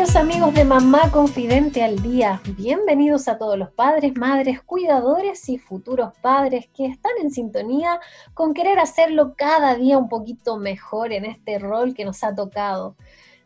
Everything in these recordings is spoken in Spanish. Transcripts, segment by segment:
Queridos amigos de Mamá Confidente al Día, bienvenidos a todos los padres, madres, cuidadores y futuros padres que están en sintonía con querer hacerlo cada día un poquito mejor en este rol que nos ha tocado,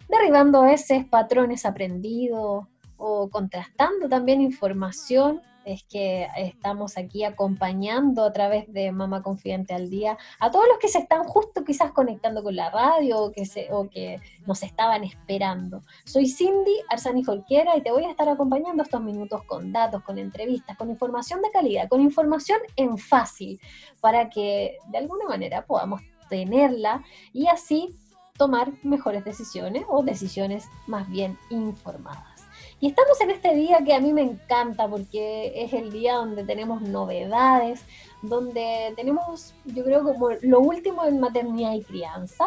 derribando a veces patrones aprendidos o contrastando también información es que estamos aquí acompañando a través de Mamá Confidente al Día a todos los que se están justo quizás conectando con la radio o que, o que nos estaban esperando. Soy Cindy Arzani Jorquera y te voy a estar acompañando estos minutos con datos, con entrevistas, con información de calidad, con información en fácil, para que de alguna manera podamos tenerla y así tomar mejores decisiones o decisiones más bien informadas. Y estamos en este día que a mí me encanta porque es el día donde tenemos novedades, donde tenemos, yo creo, como lo último en maternidad y crianza.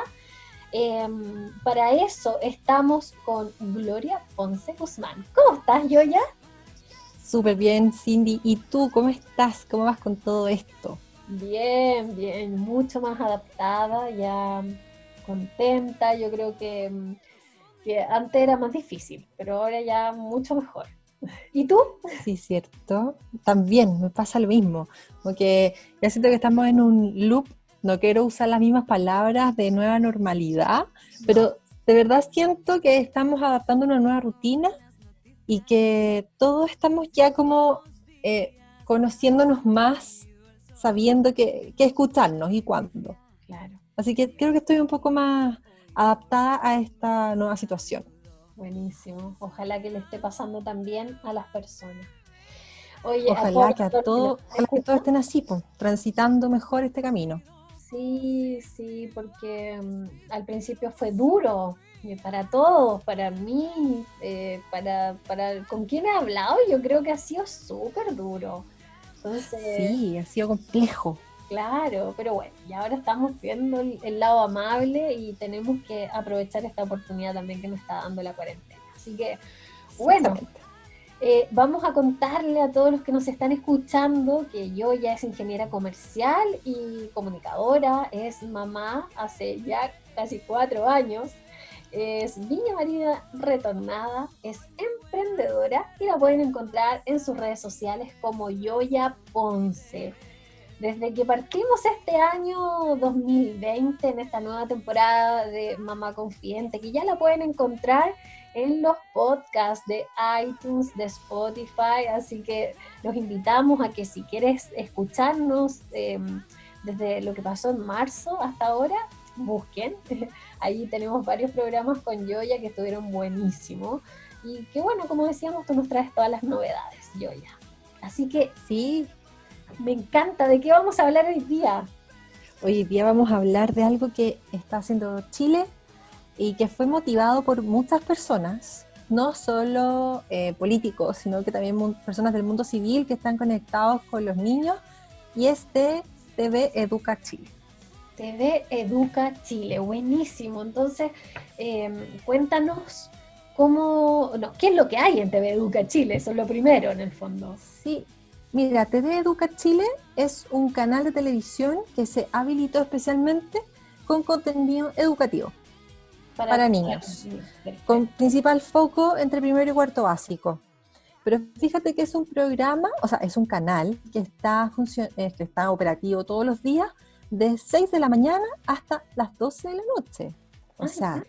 Em, para eso estamos con Gloria Ponce Guzmán. ¿Cómo estás, Yoya? Súper bien, Cindy. ¿Y tú cómo estás? ¿Cómo vas con todo esto? Bien, bien, mucho más adaptada, ya contenta. Yo creo que em, que antes era más difícil, pero ahora ya mucho mejor. ¿Y tú? Sí, cierto. También me pasa lo mismo, porque ya siento que estamos en un loop, no quiero usar las mismas palabras de nueva normalidad, pero de verdad siento que estamos adaptando una nueva rutina y que todos estamos ya como eh, conociéndonos más, sabiendo que, que escucharnos y cuándo. Claro. Así que creo que estoy un poco más adaptada a esta nueva situación. Buenísimo. Ojalá que le esté pasando también a las personas. ojalá que a todos, que todos estén así, transitando mejor este camino. Sí, sí, porque mm, al principio fue duro eh, para todos, para mí, eh, para, para con quien he hablado, yo creo que ha sido súper duro. sí, ha sido complejo. Claro, pero bueno, y ahora estamos viendo el, lado amable y tenemos que aprovechar esta oportunidad también que nos está dando la cuarentena. Así que, bueno, eh, vamos a contarle a todos los que nos están escuchando que yo ya es ingeniera comercial y comunicadora, es mamá hace ya casi cuatro años, es niña marida retornada, es emprendedora y la pueden encontrar en sus redes sociales como Yoya Ponce. Desde que partimos este año 2020 en esta nueva temporada de Mamá Confidente, que ya la pueden encontrar en los podcasts de iTunes, de Spotify, así que los invitamos a que si quieres escucharnos em, desde lo que pasó en marzo hasta ahora, busquen. Ahí tenemos varios programas con Yoya que estuvieron buenísimos. Y que bueno, como decíamos, tú nos traes todas las novedades, Yoya. Así que sí, me encanta. ¿De qué vamos a hablar hoy día? Hoy día vamos a hablar de algo que está haciendo Chile y que fue motivado por muchas personas, no solo eh, políticos, sino que también personas del mundo civil que están conectados con los niños, y es de TV Educa Chile. TV Educa Chile, buenísimo. Entonces, em, cuéntanos cómo, no, qué es lo que hay en TV Educa Chile, eso es lo primero en el fondo. Sí, Mira, TV Educa Chile es un canal de televisión que se habilitó especialmente con contenido educativo para, niños, con principal foco entre primero y cuarto básico. Pero fíjate que es un programa, o sea, es un canal que está, eh, que está operativo todos los días de 6 de la mañana hasta las 12 de la noche. O ah, sea,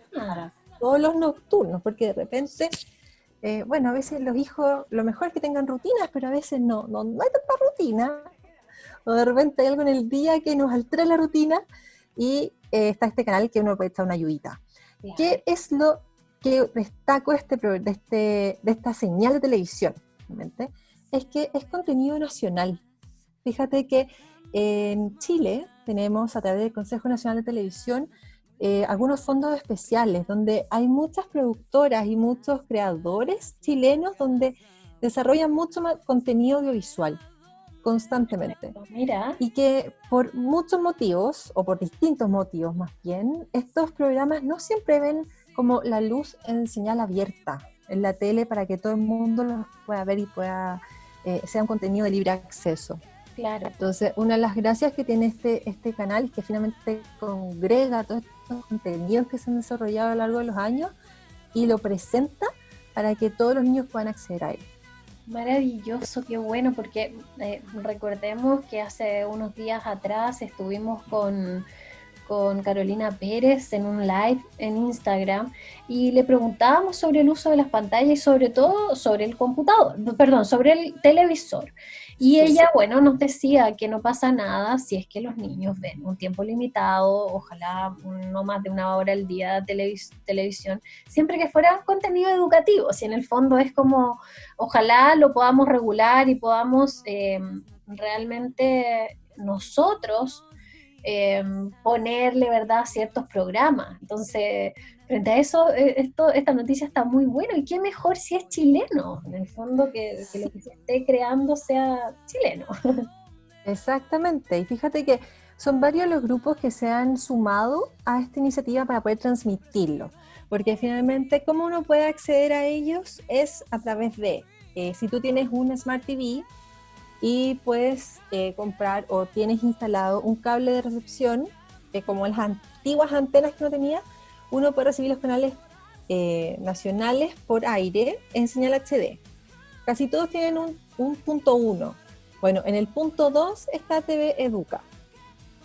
todos los nocturnos, porque de repente eh, bueno, a veces los hijos, lo mejor es que tengan rutinas, pero a veces no, no, no hay tanta rutina. O de repente hay algo en el día que nos altera la rutina y eh, está este canal que uno puede echar una ayudita. ¿Qué es lo que destaco este, de, este, de esta señal de televisión? Es que es contenido nacional. Fíjate que en Chile tenemos a través del Consejo Nacional de Televisión eh, algunos fondos especiales donde hay muchas productoras y muchos creadores chilenos donde desarrollan mucho más contenido audiovisual constantemente. Mira. Y que por muchos motivos, o por distintos motivos más bien, estos programas no siempre ven como la luz en señal abierta en la tele para que todo el mundo los pueda ver y pueda, eh, sea un contenido de libre acceso. Claro. Entonces, una de las gracias que tiene este, este canal es que finalmente congrega todos estos contenidos que se han desarrollado a lo largo de los años y lo presenta para que todos los niños puedan acceder a él. Maravilloso, qué bueno, porque eh, recordemos que hace unos días atrás estuvimos con, con Carolina Pérez en un live en Instagram y le preguntábamos sobre el uso de las pantallas y sobre todo sobre el computador, perdón, sobre el televisor. Y ella, bueno, nos decía que no pasa nada si es que los niños ven un tiempo limitado, ojalá no más de una hora al día de televisión, siempre que fuera contenido educativo, si en el fondo es como, ojalá lo podamos regular y podamos eh, realmente nosotros eh, ponerle, ¿verdad?, ciertos programas. Entonces, frente a eso, eh, esto, esta noticia está muy buena. ¿Y qué mejor si es chileno? En el fondo, que, lo que se esté creando sea chileno. Exactamente. Y fíjate que son varios los grupos que se han sumado a esta iniciativa para poder transmitirlo. Porque finalmente, ¿cómo uno puede acceder a ellos? Es a través de, eh, si tú tienes un Smart TV y puedes eh, comprar o tienes instalado un cable de recepción, como las antiguas antenas que uno tenía, uno puede recibir los canales eh, nacionales por aire en señal HD. Casi todos tienen un, punto 1. Bueno, en el punto 2 está TV Educa,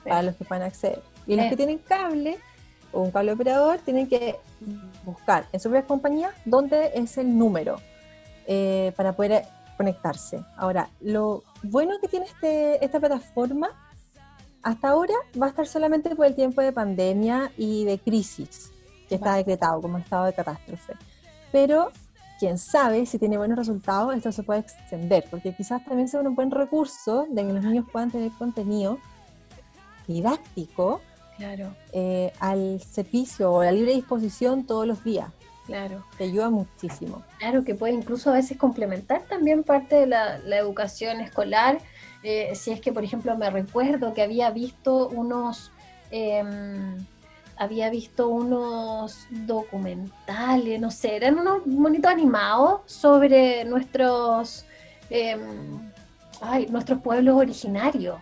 para los que puedan acceder. Y los que tienen cable o un cable operador tienen que buscar en su propia compañía dónde es el número eh, para poder conectarse. Ahora, lo bueno que tiene este, esta plataforma hasta ahora va a estar solamente por el tiempo de pandemia y de crisis que está decretado como estado de catástrofe. Pero quién sabe si tiene buenos resultados, esto se puede extender, porque quizás también sea un buen recurso de que los niños puedan tener contenido didáctico claro. Eh, al servicio o a la libre disposición todos los días. Claro. Te ayuda muchísimo. Claro, que puede incluso a veces complementar también parte de la, educación escolar. Eh, si es que, por ejemplo, me recuerdo que había visto unos... Em, había visto unos documentales, no sé, eran unos bonitos animados sobre nuestros, em, ay, nuestros pueblos originarios.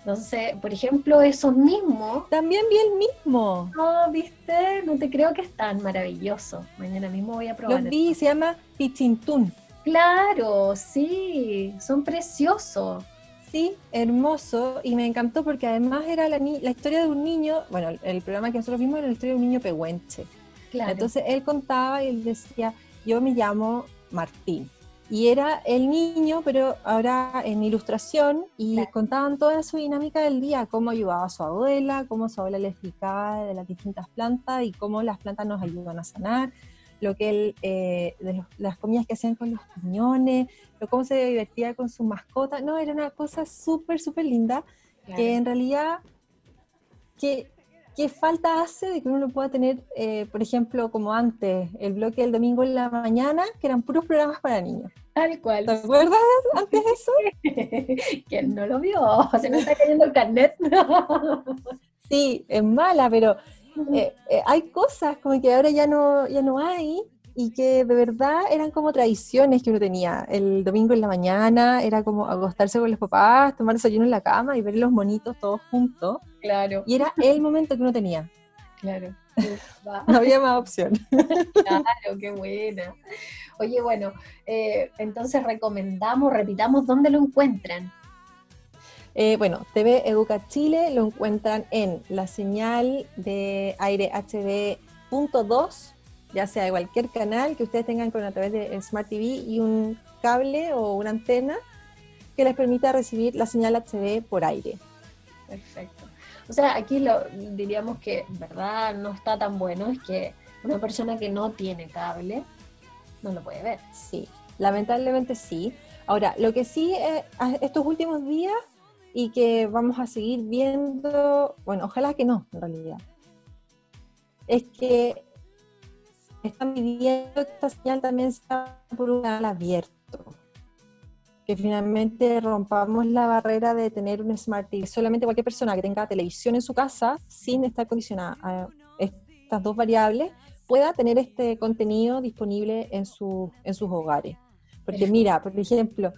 Entonces, por ejemplo, esos mismos. También vi el mismo. No, viste, no te creo que es tan maravilloso. Mañana mismo voy a probar. Los vi, se llama Pichintún. Claro, sí, son preciosos. Sí, hermoso y me encantó porque además era la, la historia de un niño, bueno, el programa que nosotros vimos era la historia de un niño pehuenche. Entonces él contaba y él decía, yo me llamo Martín. Y era el niño, pero ahora en ilustración, y contaban toda su dinámica del día, cómo ayudaba a su abuela, cómo su abuela le explicaba de las distintas plantas y cómo las plantas nos ayudan a sanar, lo que él, eh, de las comidas que hacían con los piñones, lo cómo se divertía con su mascota. No, era una cosa súper, súper linda, que en realidad, ¿qué, ¿qué, falta hace de que uno pueda tener, eh, por ejemplo, como antes, el bloque del domingo en la mañana, que eran puros programas para niños? Tal cual. ¿Te acuerdas antes de eso? ¿Quién no lo vio? Se me está cayendo el carnet. sí, es mala, pero eh, eh, hay cosas como que ahora ya no, ya no hay y que de verdad eran como tradiciones que uno tenía. El domingo en la mañana era como acostarse con los papás, tomar desayuno en la cama y ver los monitos todos juntos. Claro. Y era el momento que uno tenía. Claro. no había más opción. claro, qué buena. Oye, bueno, eh, entonces recomendamos, repitamos dónde lo encuentran. Eh, bueno, TV Educa Chile lo encuentran en la señal de aire HD.2, ya sea de cualquier canal que ustedes tengan con a través de Smart TV y un cable o una antena que les permita recibir la señal HD por aire. Perfecto. O sea, aquí lo diríamos que, verdad, no está tan bueno, es que una persona que no tiene cable no lo puede ver. Sí, lamentablemente sí. Ahora, lo que sí, eh, estos últimos días y que vamos a seguir viendo, bueno, ojalá que no, en realidad. es que están pidiendo que esta señal también sea por un canal abierto. Que finalmente rompamos la barrera de tener un Smart TV. Solamente cualquier persona que tenga televisión en su casa, sin estar condicionada a estas dos variables, pueda tener este contenido disponible en, su, en sus hogares. Porque mira, por ejemplo,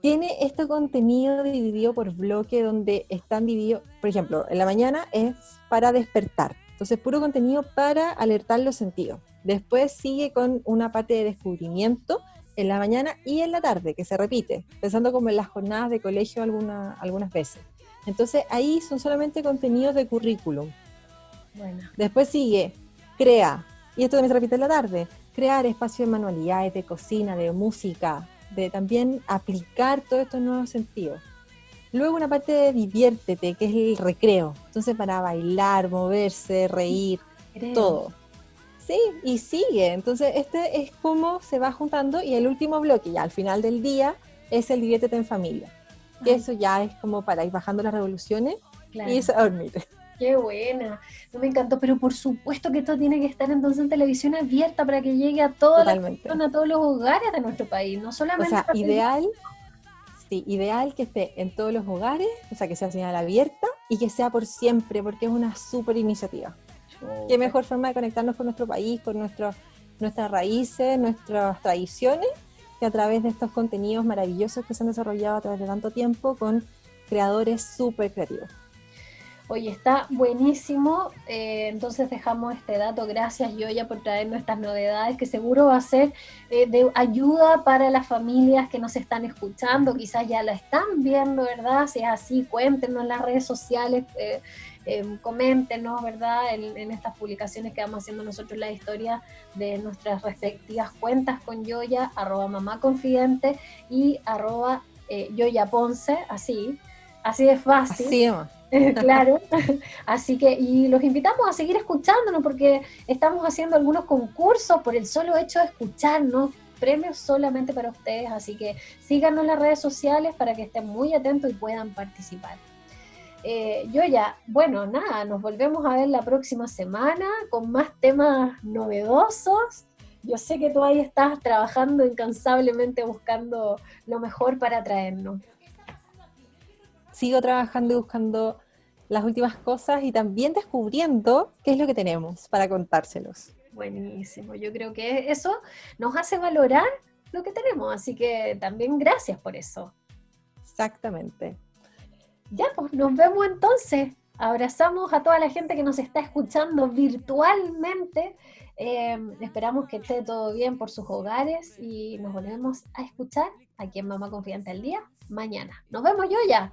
tiene este contenido dividido por bloque donde están divididos, por ejemplo, en la mañana es para despertar, entonces puro contenido para alertar los sentidos. Después sigue con una parte de descubrimiento en la mañana y en la tarde, que se repite, pensando como en las jornadas de colegio alguna, algunas veces. Entonces ahí son solamente contenidos de currículum. Bueno. Después sigue, crea, y esto también se repite en la tarde, crear espacios de manualidades, de cocina, de música, de también aplicar todos estos nuevos sentidos. Luego una parte de diviértete, que es el recreo. Entonces para bailar, moverse, reír, todo. Sí, y sigue. Entonces este es como se va juntando y el último bloque ya al final del día es el diviértete en familia. Que eso ya es como para ir bajando las revoluciones y irse a dormir. Qué buena, no me encantó, pero por supuesto que esto tiene que estar entonces en televisión abierta para que llegue a toda la a todos los hogares de nuestro país, no solamente. O sea, ideal, sí, ideal que esté en todos los hogares, o sea, que sea señal abierta y que sea por siempre, porque es una súper iniciativa. Qué mejor forma de conectarnos con nuestro país, con nuestros, nuestras raíces, nuestras tradiciones, que a través de estos contenidos maravillosos que se han desarrollado a través de tanto tiempo con creadores súper creativos. Oye, está buenísimo. Eh, entonces dejamos este dato. Gracias, Yoya, por traernos estas novedades que seguro va a ser eh, de ayuda para las familias que nos están escuchando. Quizás ya la están viendo, ¿verdad? Si es así, cuéntenos en las redes sociales. Eh, coméntenos, ¿verdad? En, estas publicaciones que vamos haciendo nosotros la historia de nuestras respectivas cuentas con Yoya, arroba mamá confidente y arroba Yoya Ponce, así, así de fácil. Así, claro. Así que, y los invitamos a seguir escuchándonos porque estamos haciendo algunos concursos por el solo hecho de escucharnos, premios solamente para ustedes. Así que síganos en las redes sociales para que estén muy atentos y puedan participar. Eh, yo ya, bueno, nada, nos volvemos a ver la próxima semana con más temas novedosos. Yo sé que tú ahí estás trabajando incansablemente buscando lo mejor para traernos sigo trabajando y buscando las últimas cosas y también descubriendo qué es lo que tenemos para contárselos. Buenísimo, yo creo que eso nos hace valorar lo que tenemos, así que también gracias por eso. Exactamente. Ya, pues nos vemos entonces. Abrazamos a toda la gente que nos está escuchando virtualmente. Em, esperamos que esté todo bien por sus hogares y nos volvemos a escuchar aquí en Mamá Confiante al Día mañana. Nos vemos yo ya.